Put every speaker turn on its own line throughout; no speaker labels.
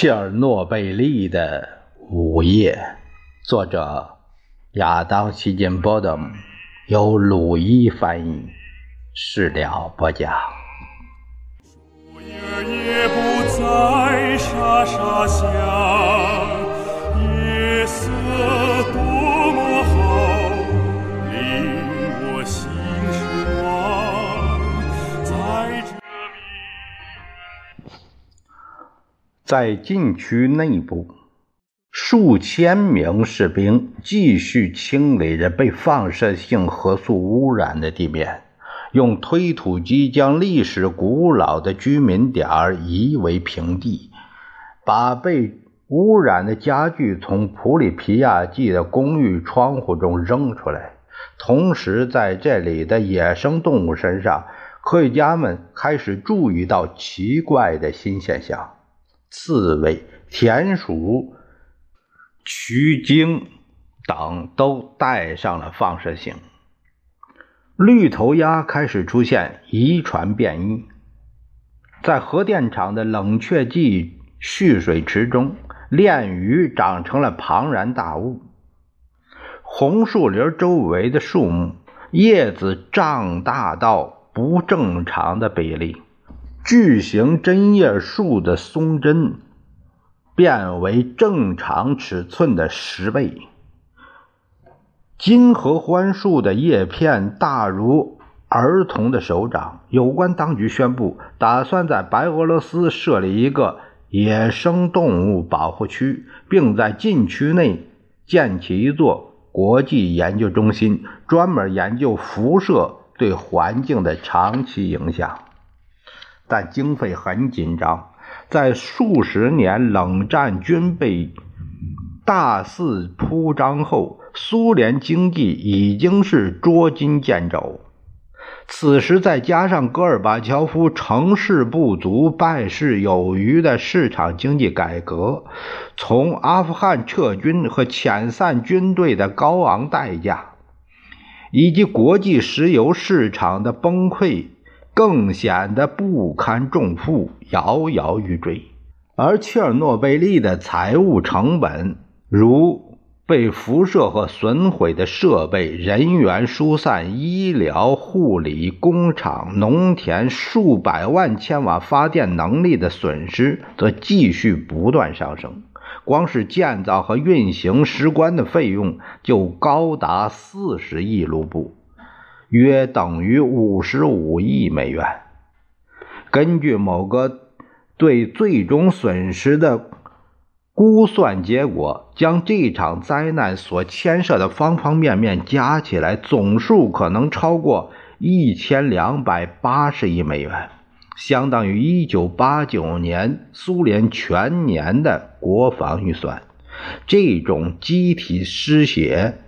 切尔诺贝利的午夜，作者亚当·希金波德姆，由鲁伊翻译，是了不讲。
树叶也不再沙沙响，在
禁区内部，数千名士兵继续清理着被放射性核素污染的地面，用推土机将历史古老的居民点儿夷为平地，把被污染的家具从普里皮亚季的公寓窗户中扔出来。同时，在这里的野生动物身上，科学家们开始注意到奇怪的新现象。刺猬、田鼠、曲鲸等都带上了放射性。绿头鸭开始出现遗传变异，在核电厂的冷却剂蓄水池中，鲢鱼长成了庞然大物。红树林周围的树木叶子胀大到不正常的比例。巨型针叶树的松针变为正常尺寸的十倍，金合欢树的叶片大如儿童的手掌。有关当局宣布，打算在白俄罗斯设立一个野生动物保护区，并在禁区内建起一座国际研究中心，专门研究辐射对环境的长期影响。但经费很紧张，在数十年冷战军备大肆铺张后，苏联经济已经是捉襟见肘。此时再加上戈尔巴乔夫成事不足败事有余的市场经济改革，从阿富汗撤军和遣散军队的高昂代价，以及国际石油市场的崩溃。更显得不堪重负，摇摇欲坠。而切尔诺贝利的财务成本，如被辐射和损毁的设备、人员疏散、医疗护理、工厂、农田数百万千瓦发电能力的损失，则继续不断上升。光是建造和运行石棺的费用，就高达四十亿卢布。约等于五十五亿美元。根据某个对最终损失的估算结果，将这场灾难所牵涉的方方面面加起来，总数可能超过一千两百八十亿美元，相当于一九八九年苏联全年的国防预算。这种机体失血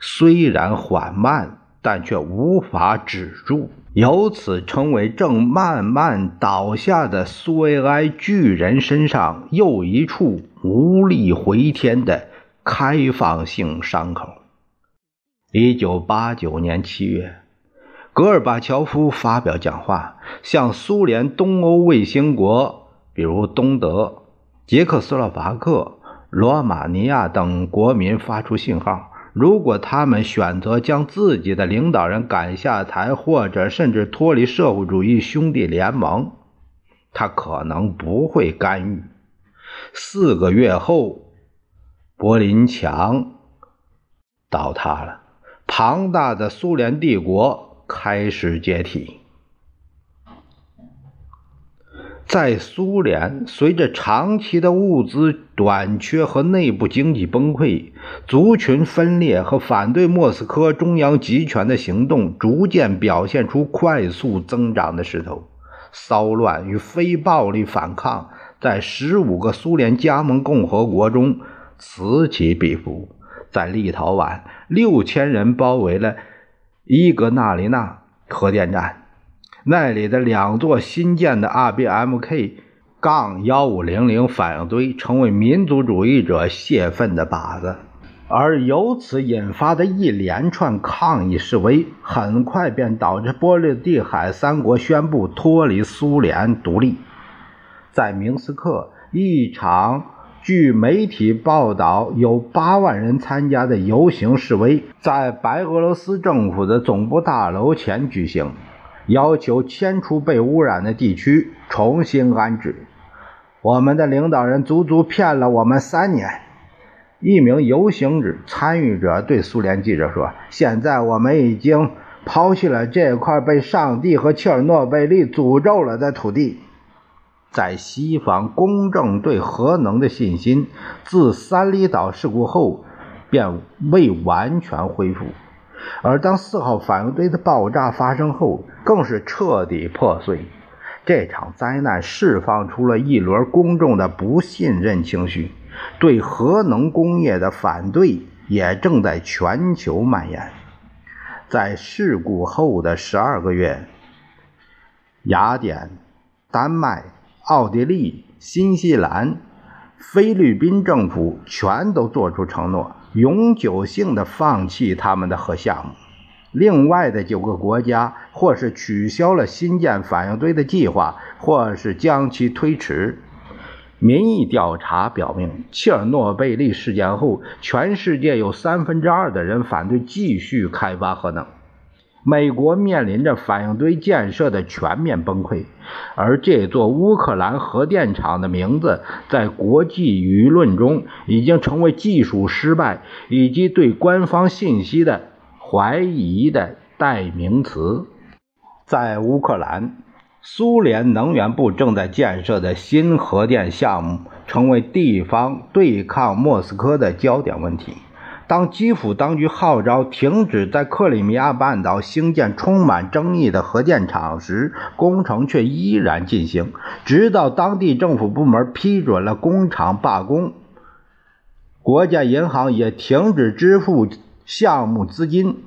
虽然缓慢。但却无法止住，由此成为正慢慢倒下的苏维埃巨人身上又一处无力回天的开放性伤口。一九八九年七月，戈尔巴乔夫发表讲话，向苏联东欧卫星国，比如东德、捷克斯洛伐克、罗马尼亚等国民发出信号。如果他们选择将自己的领导人赶下台，或者甚至脱离社会主义兄弟联盟，他可能不会干预。四个月后，柏林墙倒塌了，庞大的苏联帝国开始解体。在苏联，随着长期的物资短缺和内部经济崩溃，族群分裂和反对莫斯科中央集权的行动逐渐表现出快速增长的势头。骚乱与非暴力反抗在十五个苏联加盟共和国中此起彼伏。在立陶宛，六千人包围了伊格纳里纳核电站。那里的两座新建的 RBMK- 杠幺五零零反应堆成为民族主义者泄愤的靶子，而由此引发的一连串抗议示威，很快便导致波罗的海三国宣布脱离苏联独立。在明斯克，一场据媒体报道有八万人参加的游行示威，在白俄罗斯政府的总部大楼前举行，要求迁出被污染的地区，重新安置。我们的领导人足足骗了我们三年。一名游行者参与者对苏联记者说：“现在我们已经抛弃了这块被上帝和切尔诺贝利诅咒了的土地。”在西方，公正对核能的信心自三里岛事故后便未完全恢复，而当四号反应堆的爆炸发生后，更是彻底破碎。这场灾难释放出了一轮公众的不信任情绪。对核能工业的反对也正在全球蔓延。在事故后的十二个月，雅典、丹麦、奥地利、新西兰、菲律宾政府全都做出承诺，永久性的放弃他们的核项目。另外的九个国家，或是取消了新建反应堆的计划，或是将其推迟。民意调查表明，切尔诺贝利事件后，全世界有三分之二的人反对继续开发核能。美国面临着反应堆建设的全面崩溃，而这座乌克兰核电厂的名字在国际舆论中已经成为技术失败以及对官方信息的怀疑的代名词。在乌克兰。苏联能源部正在建设的新核电项目成为地方对抗莫斯科的焦点问题。当基辅当局号召停止在克里米亚半岛兴建充满争议的核电厂时，工程却依然进行，直到当地政府部门批准了工厂罢工，国家银行也停止支付项目资金。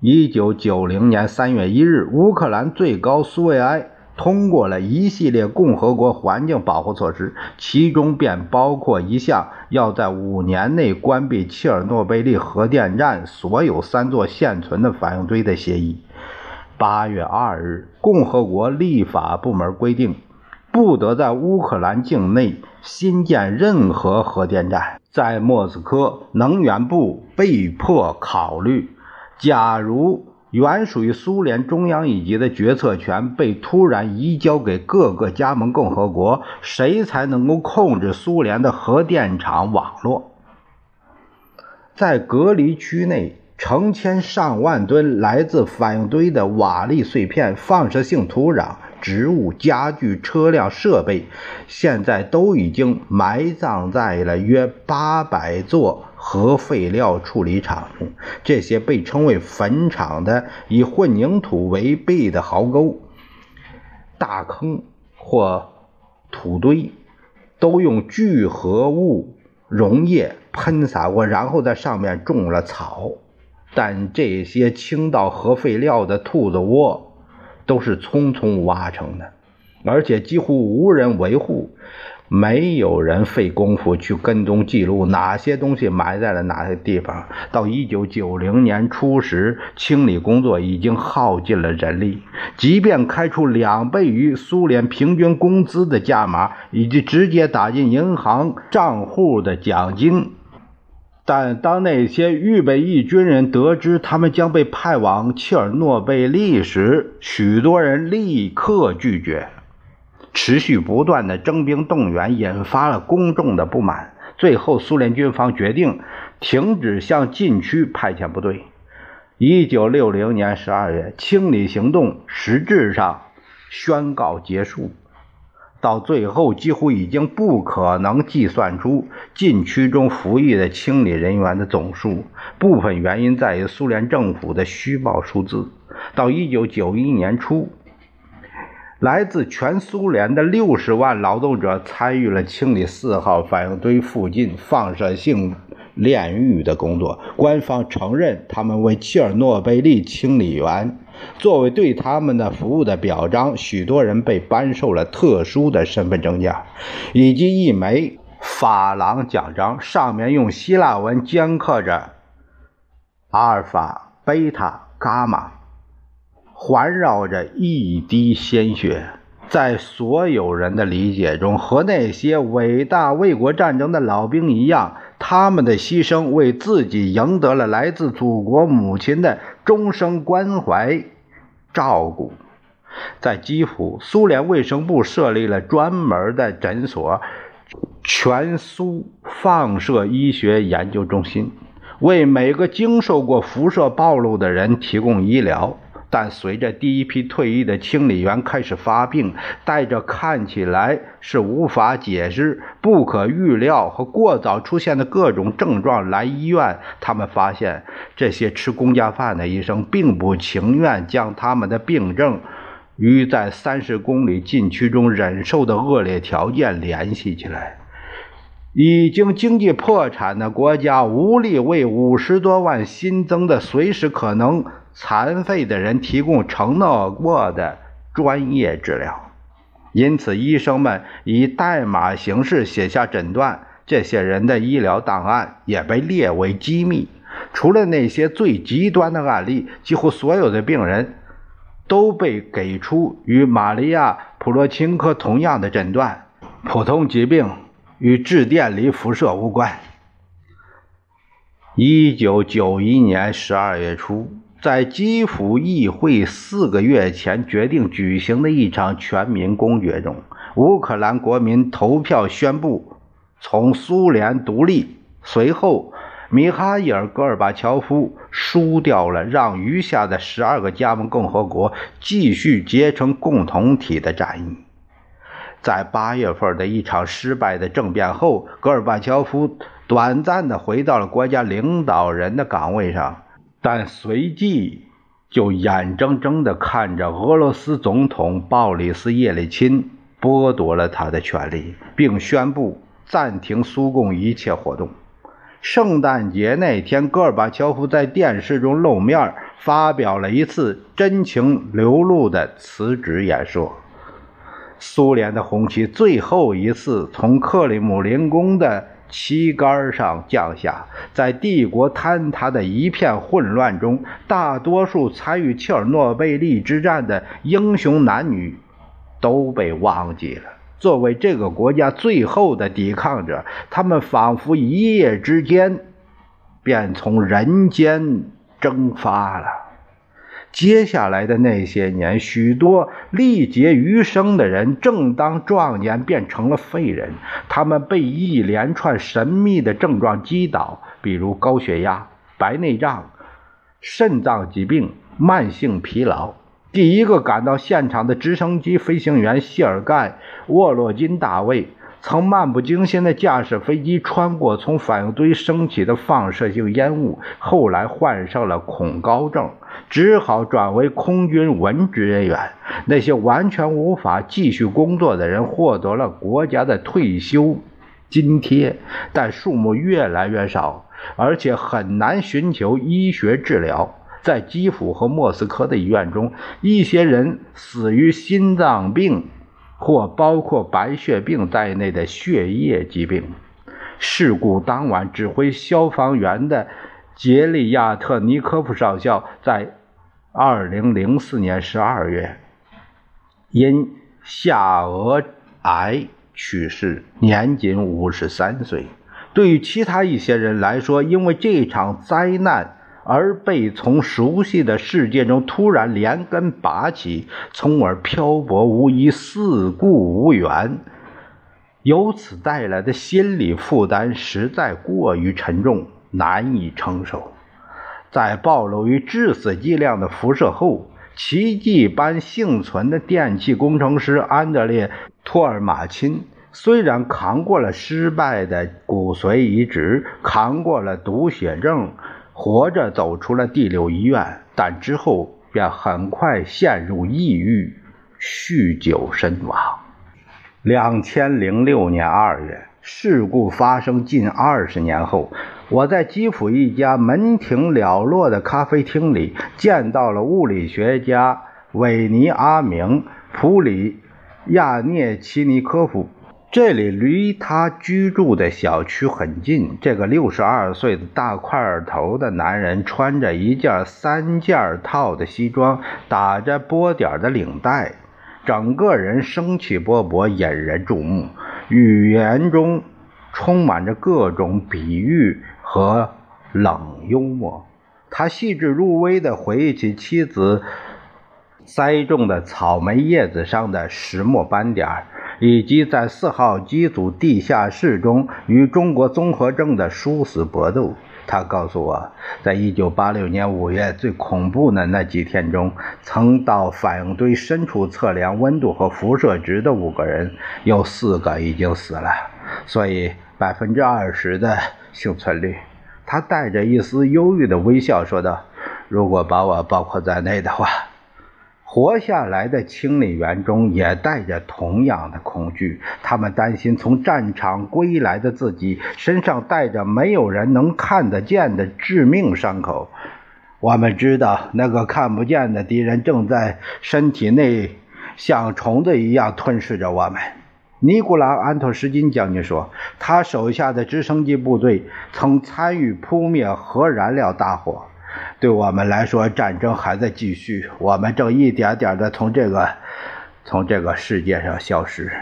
一九九零年三月一日，乌克兰最高苏维埃。通过了一系列共和国环境保护措施，其中便包括一项要在五年内关闭切尔诺贝利核电站所有三座现存的反应堆的协议。八月二日，共和国立法部门规定，不得在乌克兰境内新建任何核电站。在莫斯科，能源部被迫考虑，假如。原属于苏联中央一级的决策权被突然移交给各个加盟共和国，谁才能够控制苏联的核电厂网络？在隔离区内，成千上万吨来自反应堆的瓦砾碎片、放射性土壤。植物、家具、车辆、设备，现在都已经埋葬在了约八百座核废料处理厂中。这些被称为坟场的以混凝土为壁的壕沟、大坑或土堆，都用聚合物溶液喷洒过，然后在上面种了草。但这些倾倒核废料的兔子窝。都是匆匆挖成的，而且几乎无人维护，没有人费功夫去跟踪记录哪些东西埋在了哪些地方。到一九九零年初时，清理工作已经耗尽了人力，即便开出两倍于苏联平均工资的价码，以及直接打进银行账户的奖金。但当那些预备役军人得知他们将被派往切尔诺贝利时，许多人立刻拒绝。持续不断的征兵动员引发了公众的不满，最后苏联军方决定停止向禁区派遣部队。一九六零年十二月，清理行动实质上宣告结束。到最后，几乎已经不可能计算出禁区中服役的清理人员的总数。部分原因在于苏联政府的虚报数字。到1991年初，来自全苏联的60万劳动者参与了清理四号反应堆附近放射性炼狱的工作。官方承认他们为切尔诺贝利清理员。作为对他们的服务的表彰，许多人被颁授了特殊的身份证件，以及一枚法郎奖章，上面用希腊文镌刻着“阿尔法、贝塔、伽马”，环绕着一滴鲜血。在所有人的理解中，和那些伟大卫国战争的老兵一样，他们的牺牲为自己赢得了来自祖国母亲的终生关怀、照顾。在基辅，苏联卫生部设立了专门的诊所——全苏放射医学研究中心，为每个经受过辐射暴露的人提供医疗。但随着第一批退役的清理员开始发病，带着看起来是无法解释、不可预料和过早出现的各种症状来医院，他们发现这些吃公家饭的医生并不情愿将他们的病症与在三十公里禁区中忍受的恶劣条件联系起来。已经经济破产的国家无力为五十多万新增的、随时可能。残废的人提供承诺过的专业治疗，因此医生们以代码形式写下诊断。这些人的医疗档案也被列为机密。除了那些最极端的案例，几乎所有的病人都被给出与玛利亚·普罗钦科同样的诊断：普通疾病与致电离辐射无关。一九九一年十二月初。在基辅议会四个月前决定举行的一场全民公决中，乌克兰国民投票宣布从苏联独立。随后，米哈伊尔·戈尔巴乔夫输掉了让余下的十二个加盟共和国继续结成共同体的战役。在八月份的一场失败的政变后，戈尔巴乔夫短暂地回到了国家领导人的岗位上。但随即就眼睁睁地看着俄罗斯总统鲍里斯·叶利钦剥夺了他的权利，并宣布暂停苏共一切活动。圣诞节那天，戈尔巴乔夫在电视中露面，发表了一次真情流露的辞职演说。苏联的红旗最后一次从克里姆林宫的。旗杆上降下，在帝国坍塌的一片混乱中，大多数参与切尔诺贝利之战的英雄男女都被忘记了。作为这个国家最后的抵抗者，他们仿佛一夜之间便从人间蒸发了。接下来的那些年，许多力竭余生的人，正当壮年变成了废人。他们被一连串神秘的症状击倒，比如高血压、白内障、肾脏疾病、慢性疲劳。第一个赶到现场的直升机飞行员谢尔盖·沃洛金大卫。曾漫不经心地驾驶飞机穿过从反应堆升起的放射性烟雾，后来患上了恐高症，只好转为空军文职人员。那些完全无法继续工作的人获得了国家的退休津贴，但数目越来越少，而且很难寻求医学治疗。在基辅和莫斯科的医院中，一些人死于心脏病。或包括白血病在内的血液疾病。事故当晚，指挥消防员的杰利亚特尼科夫少校在2004年12月因下颚癌去世，年仅53岁。对于其他一些人来说，因为这场灾难。而被从熟悉的世界中突然连根拔起，从而漂泊无依、四顾无援，由此带来的心理负担实在过于沉重，难以承受。在暴露于致死剂量的辐射后，奇迹般幸存的电气工程师安德烈·托尔马钦，虽然扛过了失败的骨髓移植，扛过了毒血症。活着走出了第六医院，但之后便很快陷入抑郁，酗酒身亡。两千零六年二月，事故发生近二十年后，我在基辅一家门庭寥落的咖啡厅里见到了物理学家韦尼阿明·普里亚涅奇尼科夫。这里离他居住的小区很近。这个六十二岁的大块头的男人穿着一件三件套的西装，打着波点的领带，整个人生气勃勃，引人注目，语言中充满着各种比喻和冷幽默。他细致入微地回忆起妻子栽种的草莓叶子上的石墨斑点，以及在四号机组地下室中与中国综合症的殊死搏斗。他告诉我，在1986年5月最恐怖的那几天中，曾到反应堆深处测量温度和辐射值的五个人，有四个已经死了，所以百分之二十的幸存率。他带着一丝忧郁的微笑说道：“如果把我包括在内的话，活下来的清理员中也带着同样的恐惧。他们担心从战场归来的自己身上带着没有人能看得见的致命伤口。我们知道，那个看不见的敌人正在身体内像虫子一样吞噬着我们。”尼古拉·安托什金将军说：“他手下的直升机部队曾参与扑灭核燃料大火。对我们来说，战争还在继续。我们正一点点地从这个从这个世界上消失。”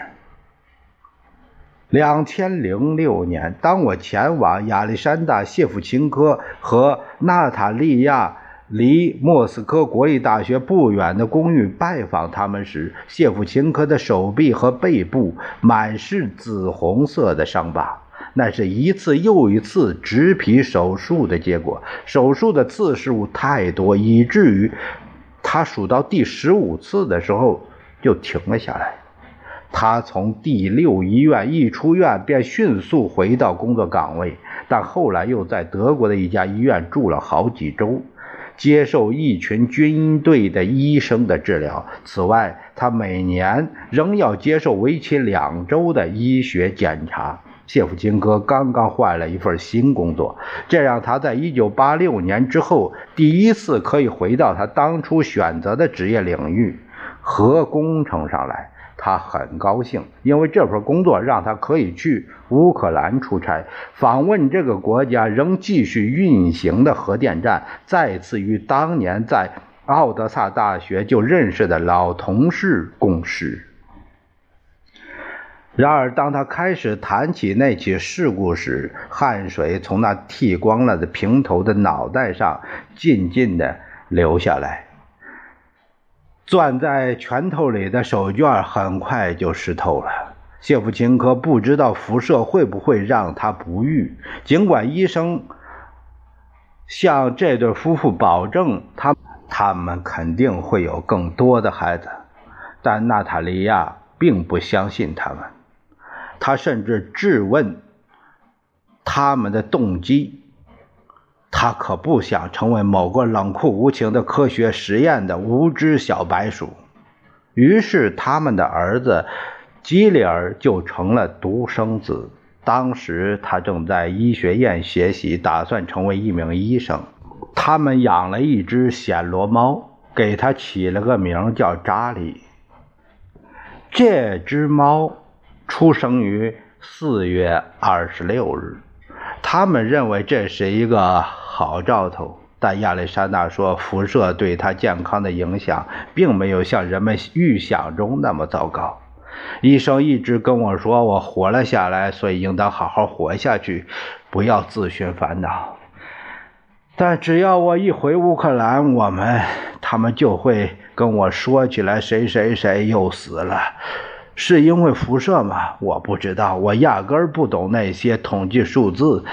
两千零六年，当我前往亚历山大·谢夫琴科和娜塔莉亚。离莫斯科国立大学不远的公寓拜访他们时，谢夫琴科的手臂和背部满是紫红色的伤疤，那是一次又一次植皮手术的结果。手术的次数太多，以至于他数到第十五次的时候就停了下来。他从第六医院一出院便迅速回到工作岗位，但后来又在德国的一家医院住了好几周。接受一群军队的医生的治疗。此外，他每年仍要接受为期两周的医学检查。谢夫金科刚刚换了一份新工作，这让他在1986年之后第一次可以回到他当初选择的职业领域——核工程上来。他很高兴，因为这份工作让他可以去乌克兰出差，访问这个国家仍继续运行的核电站，再次与当年在奥德萨大学就认识的老同事共事。然而，当他开始谈起那起事故时，汗水从那剃光了的平头的脑袋上静静地流下来。攥在拳头里的手绢很快就湿透了。谢夫琴科不知道辐射会不会让他不育，尽管医生向这对夫妇保证他他们肯定会有更多的孩子，但娜塔莉亚并不相信他们。他甚至质问他们的动机。他可不想成为某个冷酷无情的科学实验的无知小白鼠。于是，他们的儿子基里尔就成了独生子。当时，他正在医学院学习，打算成为一名医生。他们养了一只暹罗猫，给它起了个名叫查理。这只猫出生于四月二十六日。他们认为这是一个。好兆头，但亚历山大说，辐射对他健康的影响并没有像人们预想中那么糟糕。医生一直跟我说，我活了下来，所以应当好好活下去，不要自寻烦恼。但只要我一回乌克兰，我们他们就会跟我说起来，谁谁谁又死了，是因为辐射吗？我不知道，我压根儿不懂那些统计数字。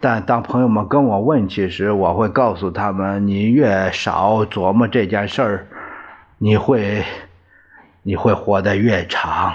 但当朋友们跟我问起时，我会告诉他们：你越少琢磨这件事儿，你会，你会活得越长。